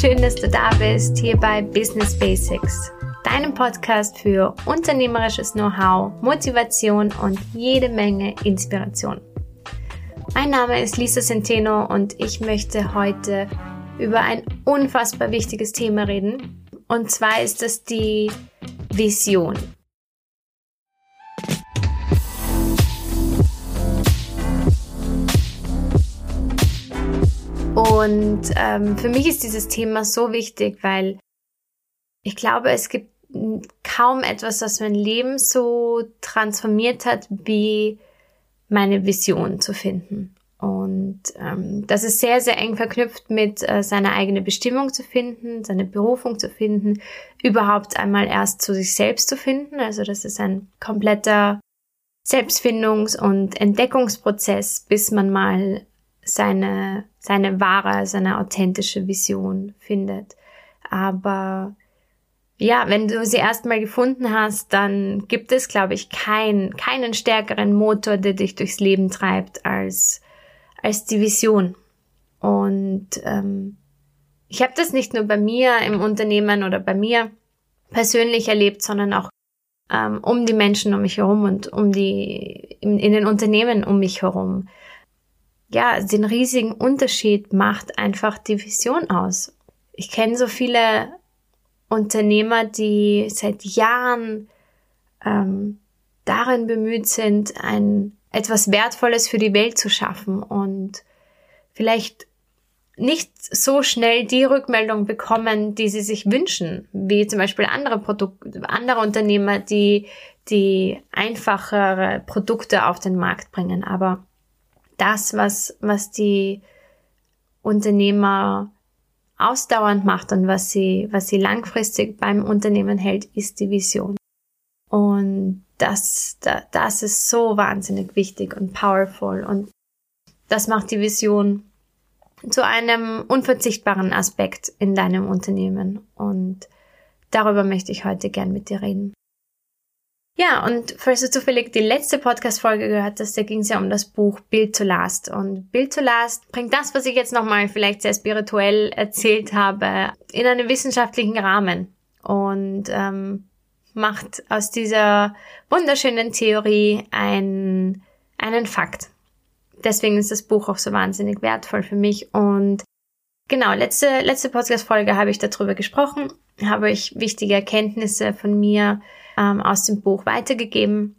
schön, dass du da bist, hier bei Business Basics, deinem Podcast für unternehmerisches Know-how, Motivation und jede Menge Inspiration. Mein Name ist Lisa Centeno und ich möchte heute über ein unfassbar wichtiges Thema reden. Und zwar ist es die Vision. Und ähm, für mich ist dieses Thema so wichtig, weil ich glaube, es gibt kaum etwas, das mein Leben so transformiert hat, wie meine Vision zu finden. Und ähm, das ist sehr, sehr eng verknüpft mit äh, seiner eigenen Bestimmung zu finden, seine Berufung zu finden, überhaupt einmal erst zu sich selbst zu finden. Also das ist ein kompletter Selbstfindungs- und Entdeckungsprozess, bis man mal seine, seine wahre, seine authentische Vision findet. Aber ja, wenn du sie erstmal gefunden hast, dann gibt es, glaube ich, kein, keinen stärkeren Motor, der dich durchs Leben treibt, als, als die Vision. Und ähm, ich habe das nicht nur bei mir im Unternehmen oder bei mir persönlich erlebt, sondern auch ähm, um die Menschen um mich herum und um die in, in den Unternehmen um mich herum ja, den riesigen Unterschied macht einfach die Vision aus. Ich kenne so viele Unternehmer, die seit Jahren ähm, darin bemüht sind, ein etwas Wertvolles für die Welt zu schaffen und vielleicht nicht so schnell die Rückmeldung bekommen, die sie sich wünschen, wie zum Beispiel andere Produkte, andere Unternehmer, die die einfachere Produkte auf den Markt bringen. Aber das, was, was die Unternehmer ausdauernd macht und was sie, was sie langfristig beim Unternehmen hält, ist die Vision. Und das, das ist so wahnsinnig wichtig und powerful und das macht die Vision zu einem unverzichtbaren Aspekt in deinem Unternehmen und darüber möchte ich heute gern mit dir reden. Ja, und falls du zufällig die letzte Podcast-Folge gehört hast, da ging es ja um das Buch Build to Last. Und Build to Last bringt das, was ich jetzt nochmal vielleicht sehr spirituell erzählt habe, in einen wissenschaftlichen Rahmen und ähm, macht aus dieser wunderschönen Theorie ein, einen Fakt. Deswegen ist das Buch auch so wahnsinnig wertvoll für mich. Und genau, letzte, letzte Podcast-Folge habe ich darüber gesprochen, habe ich wichtige Erkenntnisse von mir ähm, aus dem Buch weitergegeben.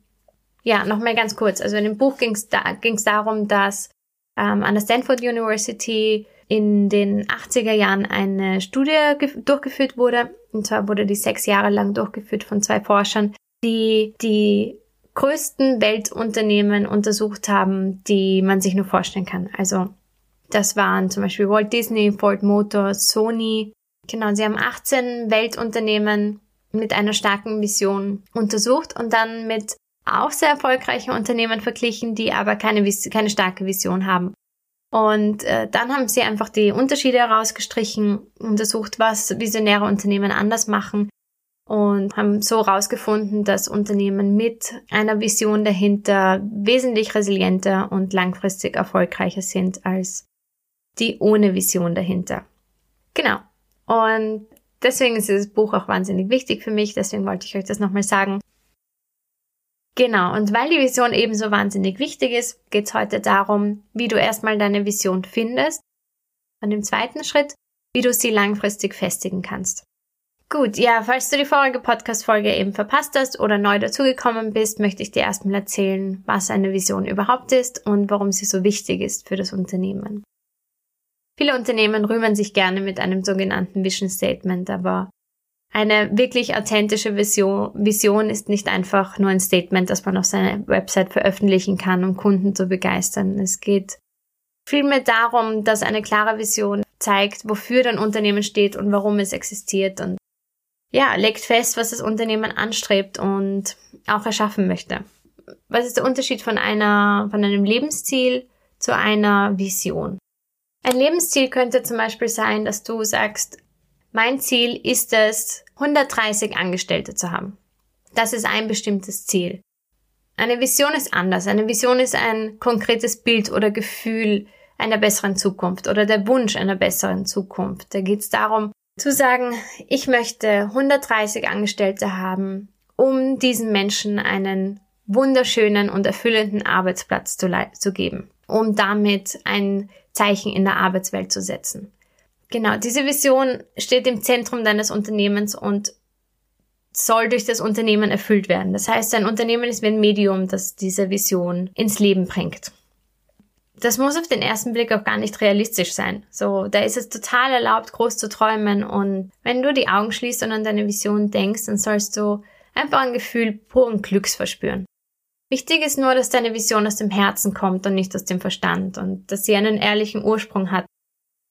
Ja, nochmal ganz kurz. Also in dem Buch ging es da, ging's darum, dass ähm, an der Stanford University in den 80er Jahren eine Studie durchgeführt wurde. Und zwar wurde die sechs Jahre lang durchgeführt von zwei Forschern, die die größten Weltunternehmen untersucht haben, die man sich nur vorstellen kann. Also das waren zum Beispiel Walt Disney, Ford Motors, Sony. Genau, sie haben 18 Weltunternehmen mit einer starken Vision untersucht und dann mit auch sehr erfolgreichen Unternehmen verglichen, die aber keine, keine starke Vision haben. Und äh, dann haben sie einfach die Unterschiede herausgestrichen, untersucht, was visionäre Unternehmen anders machen und haben so herausgefunden, dass Unternehmen mit einer Vision dahinter wesentlich resilienter und langfristig erfolgreicher sind als die ohne Vision dahinter. Genau. Und Deswegen ist dieses Buch auch wahnsinnig wichtig für mich, deswegen wollte ich euch das nochmal sagen. Genau, und weil die Vision ebenso wahnsinnig wichtig ist, geht es heute darum, wie du erstmal deine Vision findest und im zweiten Schritt, wie du sie langfristig festigen kannst. Gut, ja, falls du die vorige Podcast-Folge eben verpasst hast oder neu dazugekommen bist, möchte ich dir erstmal erzählen, was eine Vision überhaupt ist und warum sie so wichtig ist für das Unternehmen. Viele Unternehmen rühmen sich gerne mit einem sogenannten Vision Statement, aber eine wirklich authentische Vision, Vision ist nicht einfach nur ein Statement, das man auf seiner Website veröffentlichen kann, um Kunden zu begeistern. Es geht vielmehr darum, dass eine klare Vision zeigt, wofür dein Unternehmen steht und warum es existiert und ja, legt fest, was das Unternehmen anstrebt und auch erschaffen möchte. Was ist der Unterschied von einer, von einem Lebensziel zu einer Vision? Ein Lebensziel könnte zum Beispiel sein, dass du sagst, mein Ziel ist es, 130 Angestellte zu haben. Das ist ein bestimmtes Ziel. Eine Vision ist anders. Eine Vision ist ein konkretes Bild oder Gefühl, einer besseren Zukunft oder der Wunsch einer besseren Zukunft. Da geht es darum zu sagen, ich möchte 130 Angestellte haben, um diesen Menschen einen wunderschönen und erfüllenden Arbeitsplatz zu, zu geben, um damit ein Zeichen in der Arbeitswelt zu setzen. Genau, diese Vision steht im Zentrum deines Unternehmens und soll durch das Unternehmen erfüllt werden. Das heißt, dein Unternehmen ist wie ein Medium, das diese Vision ins Leben bringt. Das muss auf den ersten Blick auch gar nicht realistisch sein. So, da ist es total erlaubt, groß zu träumen und wenn du die Augen schließt und an deine Vision denkst, dann sollst du einfach ein Gefühl puren Glücks verspüren. Wichtig ist nur, dass deine Vision aus dem Herzen kommt und nicht aus dem Verstand und dass sie einen ehrlichen Ursprung hat.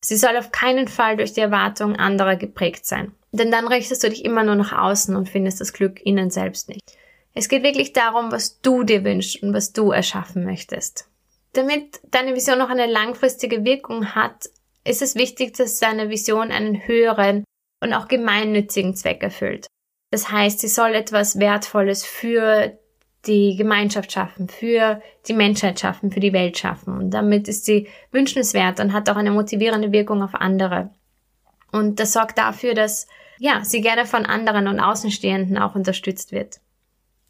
Sie soll auf keinen Fall durch die Erwartungen anderer geprägt sein. Denn dann richtest du dich immer nur nach außen und findest das Glück innen selbst nicht. Es geht wirklich darum, was du dir wünschst und was du erschaffen möchtest. Damit deine Vision noch eine langfristige Wirkung hat, ist es wichtig, dass deine Vision einen höheren und auch gemeinnützigen Zweck erfüllt. Das heißt, sie soll etwas Wertvolles für die Gemeinschaft schaffen, für die Menschheit schaffen, für die Welt schaffen. Und damit ist sie wünschenswert und hat auch eine motivierende Wirkung auf andere. Und das sorgt dafür, dass, ja, sie gerne von anderen und Außenstehenden auch unterstützt wird.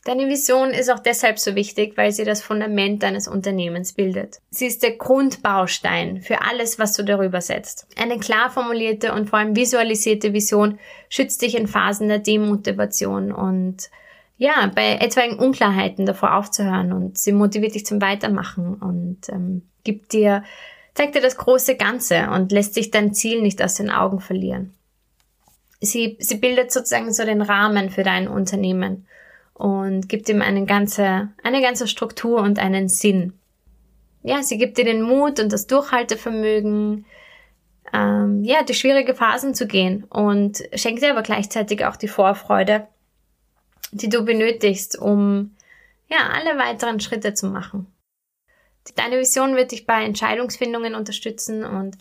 Deine Vision ist auch deshalb so wichtig, weil sie das Fundament deines Unternehmens bildet. Sie ist der Grundbaustein für alles, was du darüber setzt. Eine klar formulierte und vor allem visualisierte Vision schützt dich in Phasen der Demotivation und ja, bei etwaigen Unklarheiten davor aufzuhören und sie motiviert dich zum Weitermachen und ähm, gibt dir, zeigt dir das große Ganze und lässt sich dein Ziel nicht aus den Augen verlieren. Sie, sie bildet sozusagen so den Rahmen für dein Unternehmen und gibt ihm eine ganze, eine ganze Struktur und einen Sinn. Ja, sie gibt dir den Mut und das Durchhaltevermögen, ähm, ja, die schwierige Phasen zu gehen und schenkt dir aber gleichzeitig auch die Vorfreude, die du benötigst, um ja, alle weiteren Schritte zu machen. Deine Vision wird dich bei Entscheidungsfindungen unterstützen und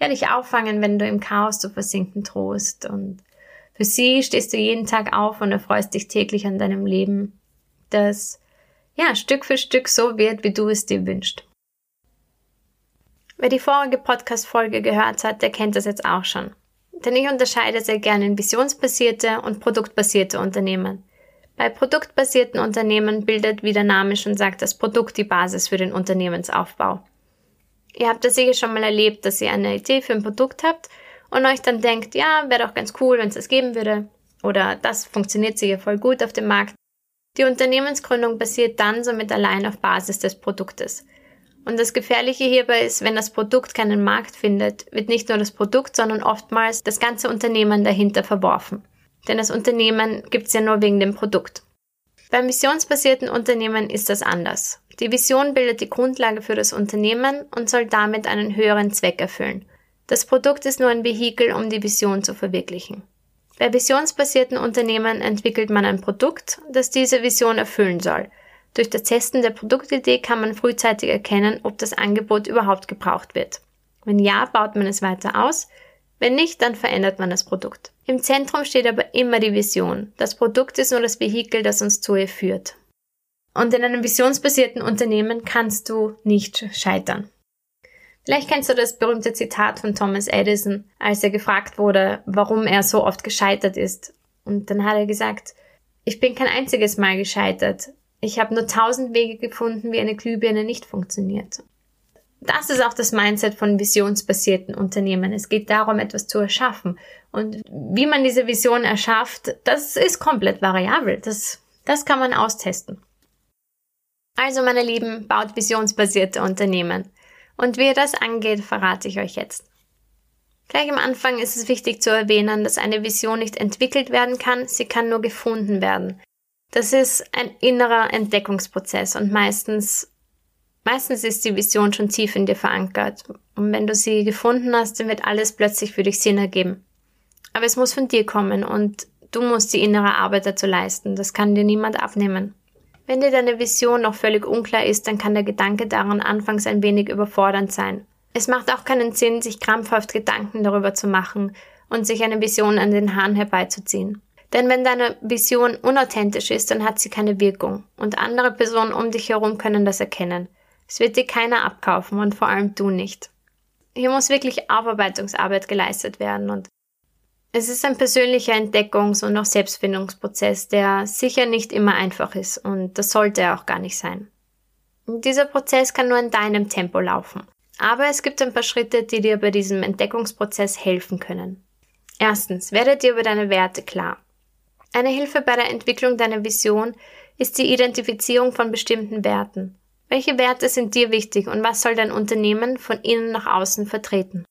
ja, dich auffangen, wenn du im Chaos zu versinken drohst. Und für sie stehst du jeden Tag auf und erfreust dich täglich an deinem Leben, das ja Stück für Stück so wird, wie du es dir wünschst. Wer die vorige Podcast-Folge gehört hat, der kennt das jetzt auch schon. Denn ich unterscheide sehr gerne in visionsbasierte und produktbasierte Unternehmen. Bei produktbasierten Unternehmen bildet, wie der Name schon sagt, das Produkt die Basis für den Unternehmensaufbau. Ihr habt das sicher schon mal erlebt, dass ihr eine Idee für ein Produkt habt und euch dann denkt, ja, wäre doch ganz cool, wenn es das geben würde. Oder das funktioniert sicher voll gut auf dem Markt. Die Unternehmensgründung basiert dann somit allein auf Basis des Produktes. Und das Gefährliche hierbei ist, wenn das Produkt keinen Markt findet, wird nicht nur das Produkt, sondern oftmals das ganze Unternehmen dahinter verworfen. Denn das Unternehmen gibt es ja nur wegen dem Produkt. Beim visionsbasierten Unternehmen ist das anders. Die Vision bildet die Grundlage für das Unternehmen und soll damit einen höheren Zweck erfüllen. Das Produkt ist nur ein Vehikel, um die Vision zu verwirklichen. Bei visionsbasierten Unternehmen entwickelt man ein Produkt, das diese Vision erfüllen soll. Durch das Testen der Produktidee kann man frühzeitig erkennen, ob das Angebot überhaupt gebraucht wird. Wenn ja, baut man es weiter aus, wenn nicht, dann verändert man das Produkt. Im Zentrum steht aber immer die Vision. Das Produkt ist nur das Vehikel, das uns zu ihr führt. Und in einem visionsbasierten Unternehmen kannst du nicht scheitern. Vielleicht kennst du das berühmte Zitat von Thomas Edison, als er gefragt wurde, warum er so oft gescheitert ist. Und dann hat er gesagt, ich bin kein einziges Mal gescheitert. Ich habe nur tausend Wege gefunden, wie eine Glühbirne nicht funktioniert das ist auch das Mindset von visionsbasierten Unternehmen. Es geht darum, etwas zu erschaffen. Und wie man diese Vision erschafft, das ist komplett variabel. Das, das kann man austesten. Also, meine Lieben, baut visionsbasierte Unternehmen. Und wie ihr das angeht, verrate ich euch jetzt. Gleich am Anfang ist es wichtig zu erwähnen, dass eine Vision nicht entwickelt werden kann, sie kann nur gefunden werden. Das ist ein innerer Entdeckungsprozess und meistens Meistens ist die Vision schon tief in dir verankert. Und wenn du sie gefunden hast, dann wird alles plötzlich für dich Sinn ergeben. Aber es muss von dir kommen und du musst die innere Arbeit dazu leisten. Das kann dir niemand abnehmen. Wenn dir deine Vision noch völlig unklar ist, dann kann der Gedanke daran anfangs ein wenig überfordernd sein. Es macht auch keinen Sinn, sich krampfhaft Gedanken darüber zu machen und sich eine Vision an den Haaren herbeizuziehen. Denn wenn deine Vision unauthentisch ist, dann hat sie keine Wirkung und andere Personen um dich herum können das erkennen. Es wird dir keiner abkaufen und vor allem du nicht. Hier muss wirklich Aufarbeitungsarbeit geleistet werden und es ist ein persönlicher Entdeckungs- und auch Selbstfindungsprozess, der sicher nicht immer einfach ist und das sollte er auch gar nicht sein. Und dieser Prozess kann nur in deinem Tempo laufen. Aber es gibt ein paar Schritte, die dir bei diesem Entdeckungsprozess helfen können. Erstens, werde dir über deine Werte klar. Eine Hilfe bei der Entwicklung deiner Vision ist die Identifizierung von bestimmten Werten. Welche Werte sind dir wichtig und was soll dein Unternehmen von innen nach außen vertreten?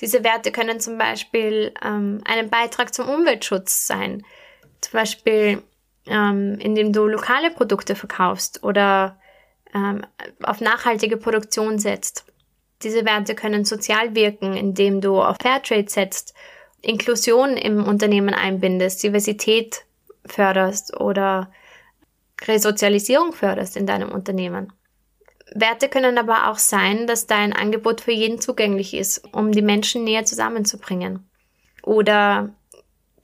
Diese Werte können zum Beispiel ähm, einen Beitrag zum Umweltschutz sein, zum Beispiel ähm, indem du lokale Produkte verkaufst oder ähm, auf nachhaltige Produktion setzt. Diese Werte können sozial wirken, indem du auf Fairtrade setzt, Inklusion im Unternehmen einbindest, Diversität förderst oder Resozialisierung förderst in deinem Unternehmen. Werte können aber auch sein, dass dein Angebot für jeden zugänglich ist, um die Menschen näher zusammenzubringen. Oder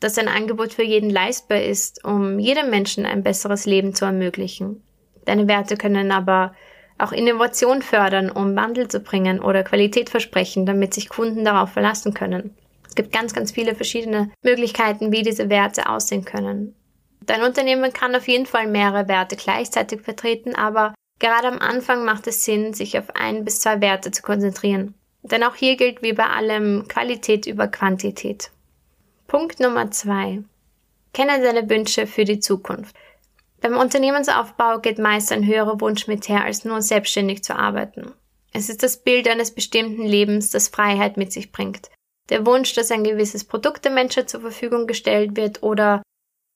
dass dein Angebot für jeden leistbar ist, um jedem Menschen ein besseres Leben zu ermöglichen. Deine Werte können aber auch Innovation fördern, um Wandel zu bringen oder Qualität versprechen, damit sich Kunden darauf verlassen können. Es gibt ganz, ganz viele verschiedene Möglichkeiten, wie diese Werte aussehen können. Dein Unternehmen kann auf jeden Fall mehrere Werte gleichzeitig vertreten, aber Gerade am Anfang macht es Sinn, sich auf ein bis zwei Werte zu konzentrieren. Denn auch hier gilt wie bei allem Qualität über Quantität. Punkt Nummer zwei. Kenne deine Wünsche für die Zukunft. Beim Unternehmensaufbau geht meist ein höherer Wunsch mit her, als nur selbstständig zu arbeiten. Es ist das Bild eines bestimmten Lebens, das Freiheit mit sich bringt. Der Wunsch, dass ein gewisses Produkt der Menschheit zur Verfügung gestellt wird oder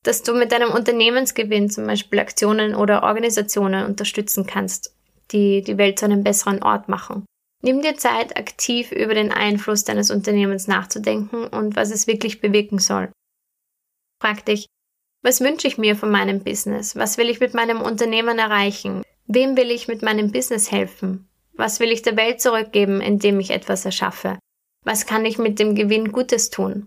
dass du mit deinem Unternehmensgewinn zum Beispiel Aktionen oder Organisationen unterstützen kannst, die die Welt zu einem besseren Ort machen. Nimm dir Zeit, aktiv über den Einfluss deines Unternehmens nachzudenken und was es wirklich bewirken soll. Frag dich, was wünsche ich mir von meinem Business? Was will ich mit meinem Unternehmen erreichen? Wem will ich mit meinem Business helfen? Was will ich der Welt zurückgeben, indem ich etwas erschaffe? Was kann ich mit dem Gewinn Gutes tun?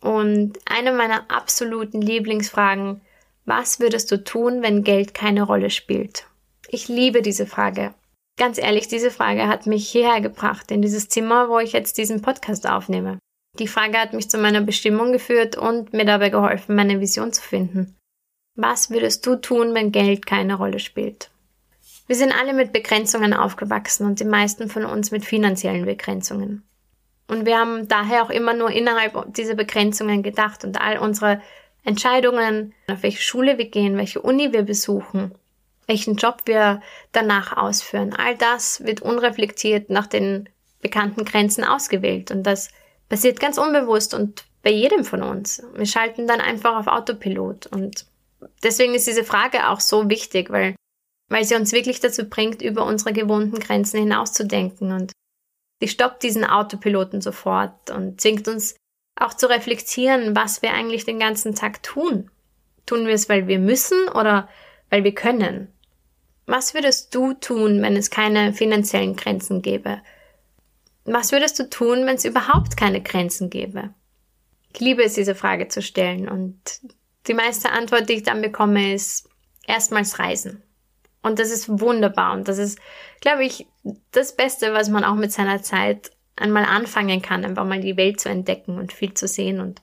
Und eine meiner absoluten Lieblingsfragen, was würdest du tun, wenn Geld keine Rolle spielt? Ich liebe diese Frage. Ganz ehrlich, diese Frage hat mich hierher gebracht, in dieses Zimmer, wo ich jetzt diesen Podcast aufnehme. Die Frage hat mich zu meiner Bestimmung geführt und mir dabei geholfen, meine Vision zu finden. Was würdest du tun, wenn Geld keine Rolle spielt? Wir sind alle mit Begrenzungen aufgewachsen und die meisten von uns mit finanziellen Begrenzungen. Und wir haben daher auch immer nur innerhalb dieser Begrenzungen gedacht und all unsere Entscheidungen, auf welche Schule wir gehen, welche Uni wir besuchen, welchen Job wir danach ausführen, all das wird unreflektiert nach den bekannten Grenzen ausgewählt. Und das passiert ganz unbewusst und bei jedem von uns. Wir schalten dann einfach auf Autopilot. Und deswegen ist diese Frage auch so wichtig, weil, weil sie uns wirklich dazu bringt, über unsere gewohnten Grenzen hinauszudenken. Und Sie stoppt diesen Autopiloten sofort und zwingt uns auch zu reflektieren, was wir eigentlich den ganzen Tag tun. Tun wir es, weil wir müssen oder weil wir können? Was würdest du tun, wenn es keine finanziellen Grenzen gäbe? Was würdest du tun, wenn es überhaupt keine Grenzen gäbe? Ich liebe es, diese Frage zu stellen und die meiste Antwort, die ich dann bekomme, ist erstmals Reisen. Und das ist wunderbar und das ist, glaube ich, das Beste, was man auch mit seiner Zeit einmal anfangen kann, einfach mal die Welt zu entdecken und viel zu sehen und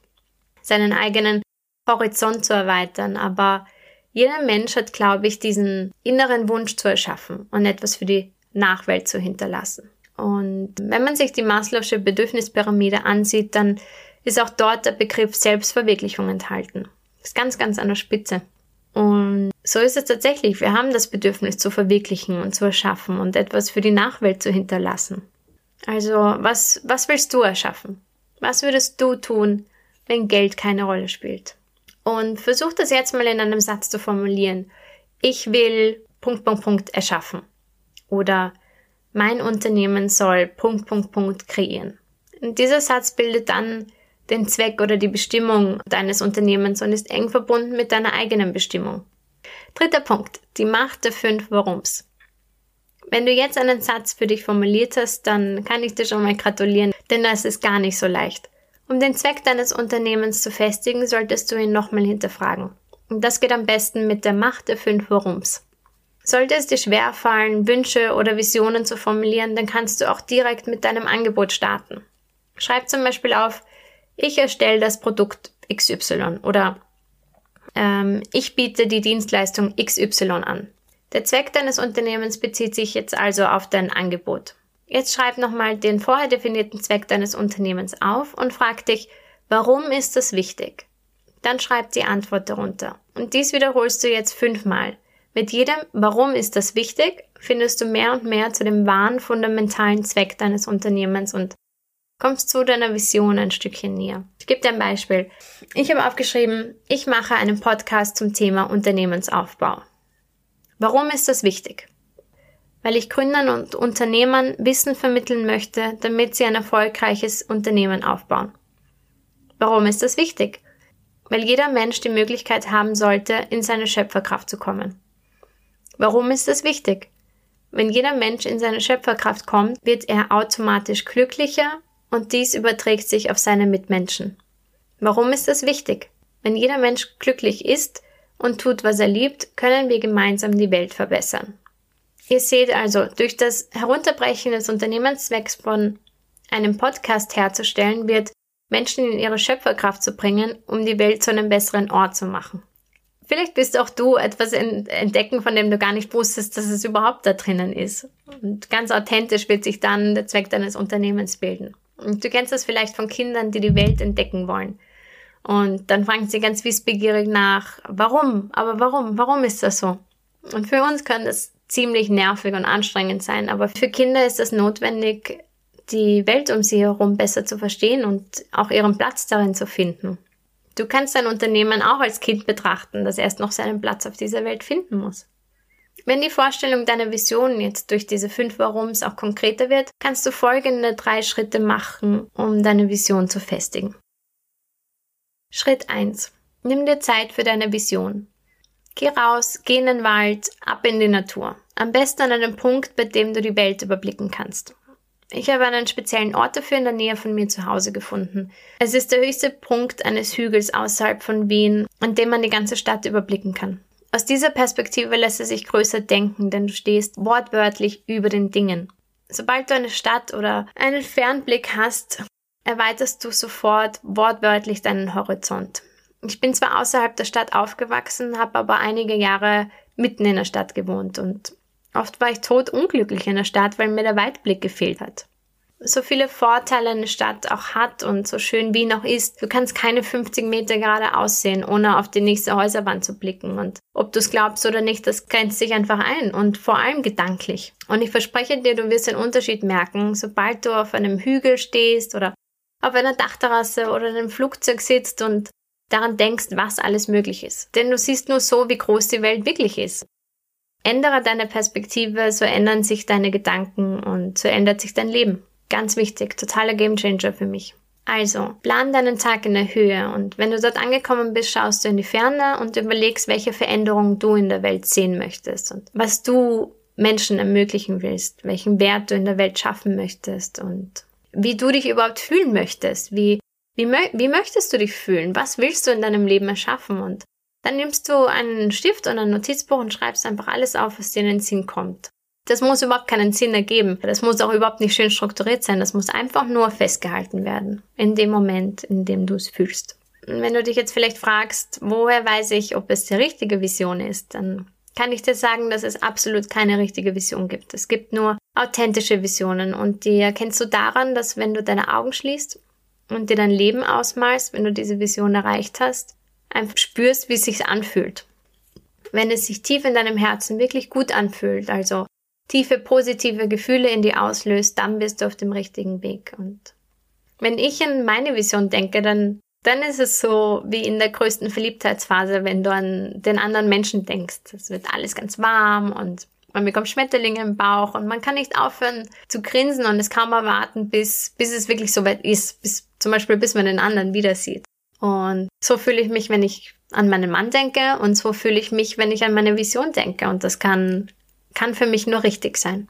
seinen eigenen Horizont zu erweitern. Aber jeder Mensch hat, glaube ich, diesen inneren Wunsch zu erschaffen und etwas für die Nachwelt zu hinterlassen. Und wenn man sich die Maslow'sche Bedürfnispyramide ansieht, dann ist auch dort der Begriff Selbstverwirklichung enthalten. ist ganz, ganz an der Spitze. Und so ist es tatsächlich. Wir haben das Bedürfnis zu verwirklichen und zu erschaffen und etwas für die Nachwelt zu hinterlassen. Also, was, was willst du erschaffen? Was würdest du tun, wenn Geld keine Rolle spielt? Und versuch das jetzt mal in einem Satz zu formulieren. Ich will Punkt, Punkt, Punkt erschaffen. Oder mein Unternehmen soll Punkt, Punkt, Punkt kreieren. Und dieser Satz bildet dann den Zweck oder die Bestimmung deines Unternehmens und ist eng verbunden mit deiner eigenen Bestimmung. Dritter Punkt, die Macht der fünf Warums. Wenn du jetzt einen Satz für dich formuliert hast, dann kann ich dir schon mal gratulieren, denn das ist gar nicht so leicht. Um den Zweck deines Unternehmens zu festigen, solltest du ihn nochmal hinterfragen. Und das geht am besten mit der Macht der fünf Warums. Sollte es dir schwerfallen, Wünsche oder Visionen zu formulieren, dann kannst du auch direkt mit deinem Angebot starten. Schreib zum Beispiel auf, ich erstelle das Produkt XY oder ähm, ich biete die Dienstleistung XY an. Der Zweck deines Unternehmens bezieht sich jetzt also auf dein Angebot. Jetzt schreib nochmal den vorher definierten Zweck deines Unternehmens auf und frag dich, warum ist das wichtig? Dann schreib die Antwort darunter. Und dies wiederholst du jetzt fünfmal. Mit jedem Warum ist das wichtig, findest du mehr und mehr zu dem wahren fundamentalen Zweck deines Unternehmens und kommst zu deiner Vision ein Stückchen näher. Ich gebe dir ein Beispiel. Ich habe aufgeschrieben, ich mache einen Podcast zum Thema Unternehmensaufbau. Warum ist das wichtig? Weil ich Gründern und Unternehmern Wissen vermitteln möchte, damit sie ein erfolgreiches Unternehmen aufbauen. Warum ist das wichtig? Weil jeder Mensch die Möglichkeit haben sollte, in seine Schöpferkraft zu kommen. Warum ist das wichtig? Wenn jeder Mensch in seine Schöpferkraft kommt, wird er automatisch glücklicher und dies überträgt sich auf seine Mitmenschen. Warum ist das wichtig? Wenn jeder Mensch glücklich ist und tut, was er liebt, können wir gemeinsam die Welt verbessern. Ihr seht also, durch das Herunterbrechen des Unternehmenszwecks von einem Podcast herzustellen, wird Menschen in ihre Schöpferkraft zu bringen, um die Welt zu einem besseren Ort zu machen. Vielleicht bist auch du etwas entdecken, von dem du gar nicht wusstest, dass es überhaupt da drinnen ist. Und ganz authentisch wird sich dann der Zweck deines Unternehmens bilden. Und du kennst das vielleicht von Kindern, die die Welt entdecken wollen. Und dann fragen sie ganz wissbegierig nach, warum? Aber warum? Warum ist das so? Und für uns kann das ziemlich nervig und anstrengend sein, aber für Kinder ist das notwendig, die Welt um sie herum besser zu verstehen und auch ihren Platz darin zu finden. Du kannst dein Unternehmen auch als Kind betrachten, das erst noch seinen Platz auf dieser Welt finden muss. Wenn die Vorstellung deiner Vision jetzt durch diese fünf Warums auch konkreter wird, kannst du folgende drei Schritte machen, um deine Vision zu festigen. Schritt 1. Nimm dir Zeit für deine Vision. Geh raus, geh in den Wald, ab in die Natur. Am besten an einem Punkt, bei dem du die Welt überblicken kannst. Ich habe einen speziellen Ort dafür in der Nähe von mir zu Hause gefunden. Es ist der höchste Punkt eines Hügels außerhalb von Wien, an dem man die ganze Stadt überblicken kann. Aus dieser Perspektive lässt es sich größer denken, denn du stehst wortwörtlich über den Dingen. Sobald du eine Stadt oder einen Fernblick hast, erweiterst du sofort wortwörtlich deinen Horizont. Ich bin zwar außerhalb der Stadt aufgewachsen, habe aber einige Jahre mitten in der Stadt gewohnt und oft war ich totunglücklich in der Stadt, weil mir der Weitblick gefehlt hat so viele Vorteile eine Stadt auch hat und so schön wie noch ist. Du kannst keine 50 Meter gerade aussehen, ohne auf die nächste Häuserwand zu blicken. Und ob du es glaubst oder nicht, das grenzt sich einfach ein und vor allem gedanklich. Und ich verspreche dir, du wirst den Unterschied merken, sobald du auf einem Hügel stehst oder auf einer Dachterrasse oder in einem Flugzeug sitzt und daran denkst, was alles möglich ist. Denn du siehst nur so, wie groß die Welt wirklich ist. Ändere deine Perspektive, so ändern sich deine Gedanken und so ändert sich dein Leben. Ganz wichtig, totaler Gamechanger für mich. Also, plan deinen Tag in der Höhe und wenn du dort angekommen bist, schaust du in die Ferne und überlegst, welche Veränderungen du in der Welt sehen möchtest und was du Menschen ermöglichen willst, welchen Wert du in der Welt schaffen möchtest und wie du dich überhaupt fühlen möchtest, wie, wie, wie möchtest du dich fühlen, was willst du in deinem Leben erschaffen und dann nimmst du einen Stift und ein Notizbuch und schreibst einfach alles auf, was dir in den Sinn kommt. Das muss überhaupt keinen Sinn ergeben. Das muss auch überhaupt nicht schön strukturiert sein. Das muss einfach nur festgehalten werden. In dem Moment, in dem du es fühlst. Und wenn du dich jetzt vielleicht fragst, woher weiß ich, ob es die richtige Vision ist, dann kann ich dir sagen, dass es absolut keine richtige Vision gibt. Es gibt nur authentische Visionen und die erkennst du daran, dass wenn du deine Augen schließt und dir dein Leben ausmalst, wenn du diese Vision erreicht hast, einfach spürst, wie es sich anfühlt. Wenn es sich tief in deinem Herzen wirklich gut anfühlt, also tiefe positive Gefühle in dir auslöst, dann bist du auf dem richtigen Weg. Und wenn ich an meine Vision denke, dann, dann ist es so wie in der größten Verliebtheitsphase, wenn du an den anderen Menschen denkst. Es wird alles ganz warm und man bekommt Schmetterlinge im Bauch und man kann nicht aufhören zu grinsen und es kaum erwarten, bis, bis es wirklich so weit ist, bis, zum Beispiel bis man den anderen wieder sieht. Und so fühle ich mich, wenn ich an meinen Mann denke und so fühle ich mich, wenn ich an meine Vision denke. Und das kann kann für mich nur richtig sein.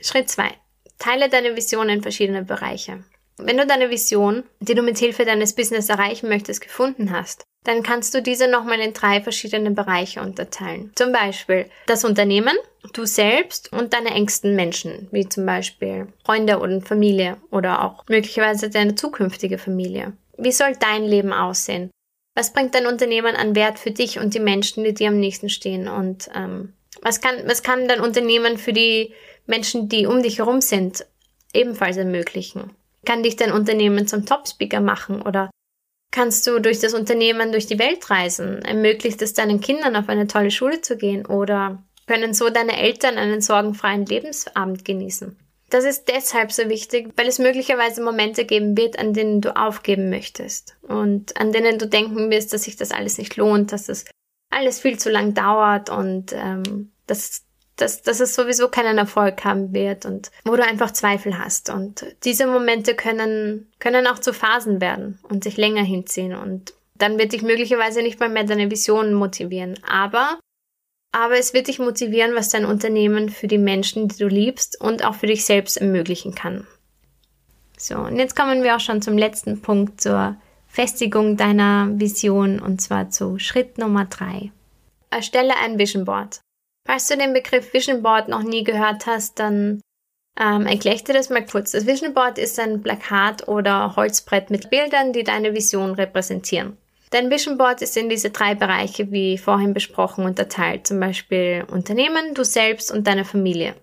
Schritt 2. Teile deine Vision in verschiedene Bereiche. Wenn du deine Vision, die du mit Hilfe deines Business erreichen möchtest, gefunden hast, dann kannst du diese nochmal in drei verschiedene Bereiche unterteilen. Zum Beispiel das Unternehmen, du selbst und deine engsten Menschen, wie zum Beispiel Freunde oder Familie oder auch möglicherweise deine zukünftige Familie. Wie soll dein Leben aussehen? Was bringt dein Unternehmen an Wert für dich und die Menschen, die dir am nächsten stehen? Und ähm, was kann, was kann dein Unternehmen für die Menschen, die um dich herum sind, ebenfalls ermöglichen? Kann dich dein Unternehmen zum Top-Speaker machen oder kannst du durch das Unternehmen durch die Welt reisen? Ermöglicht es deinen Kindern auf eine tolle Schule zu gehen oder können so deine Eltern einen sorgenfreien Lebensabend genießen? Das ist deshalb so wichtig, weil es möglicherweise Momente geben wird, an denen du aufgeben möchtest und an denen du denken wirst, dass sich das alles nicht lohnt, dass das alles viel zu lang dauert und ähm, dass dass, dass es sowieso keinen Erfolg haben wird und wo du einfach Zweifel hast. Und diese Momente können, können auch zu Phasen werden und sich länger hinziehen und dann wird dich möglicherweise nicht mal mehr deine Visionen motivieren. Aber, aber es wird dich motivieren, was dein Unternehmen für die Menschen, die du liebst und auch für dich selbst ermöglichen kann. So, und jetzt kommen wir auch schon zum letzten Punkt, zur Festigung deiner Vision und zwar zu Schritt Nummer drei. Erstelle ein Vision Board. Falls du den Begriff Vision Board noch nie gehört hast, dann ähm, erkläre ich dir das mal kurz. Das Vision Board ist ein Plakat oder Holzbrett mit Bildern, die deine Vision repräsentieren. Dein Vision Board ist in diese drei Bereiche, wie vorhin besprochen, unterteilt. Zum Beispiel Unternehmen, du selbst und deine Familie.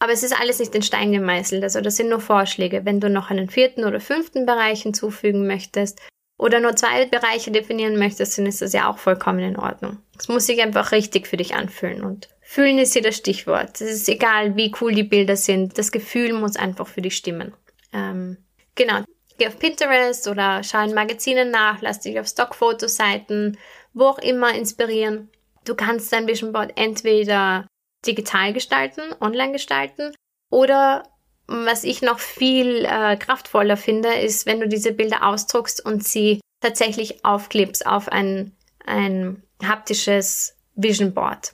Aber es ist alles nicht in Stein gemeißelt, also das sind nur Vorschläge. Wenn du noch einen vierten oder fünften Bereich hinzufügen möchtest oder nur zwei Bereiche definieren möchtest, dann ist das ja auch vollkommen in Ordnung. Es muss sich einfach richtig für dich anfühlen und Fühlen ist hier das Stichwort. Es ist egal, wie cool die Bilder sind. Das Gefühl muss einfach für dich stimmen. Ähm, genau. Geh auf Pinterest oder schau in Magazinen nach, lass dich auf Stockfotoseiten, wo auch immer inspirieren. Du kannst dein Vision Board entweder digital gestalten, online gestalten oder was ich noch viel äh, kraftvoller finde, ist, wenn du diese Bilder ausdruckst und sie tatsächlich aufklebst auf ein, ein haptisches Vision Board.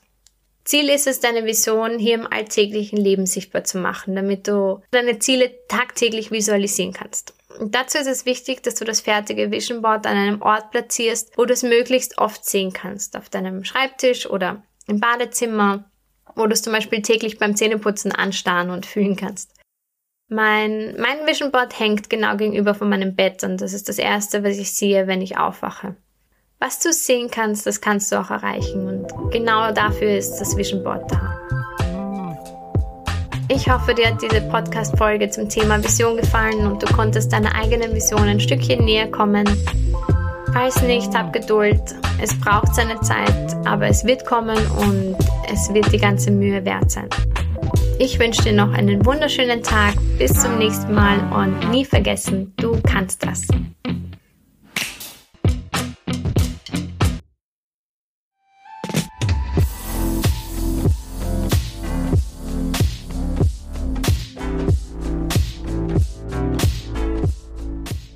Ziel ist es, deine Vision hier im alltäglichen Leben sichtbar zu machen, damit du deine Ziele tagtäglich visualisieren kannst. Und dazu ist es wichtig, dass du das fertige Vision Board an einem Ort platzierst, wo du es möglichst oft sehen kannst. Auf deinem Schreibtisch oder im Badezimmer, wo du es zum Beispiel täglich beim Zähneputzen anstarren und fühlen kannst. Mein, mein Vision Board hängt genau gegenüber von meinem Bett und das ist das erste, was ich sehe, wenn ich aufwache. Was du sehen kannst, das kannst du auch erreichen und genau dafür ist das Vision Board da. Ich hoffe, dir hat diese Podcast-Folge zum Thema Vision gefallen und du konntest deiner eigenen Vision ein Stückchen näher kommen. Falls nicht, hab Geduld. Es braucht seine Zeit, aber es wird kommen und es wird die ganze Mühe wert sein. Ich wünsche dir noch einen wunderschönen Tag. Bis zum nächsten Mal und nie vergessen, du kannst das.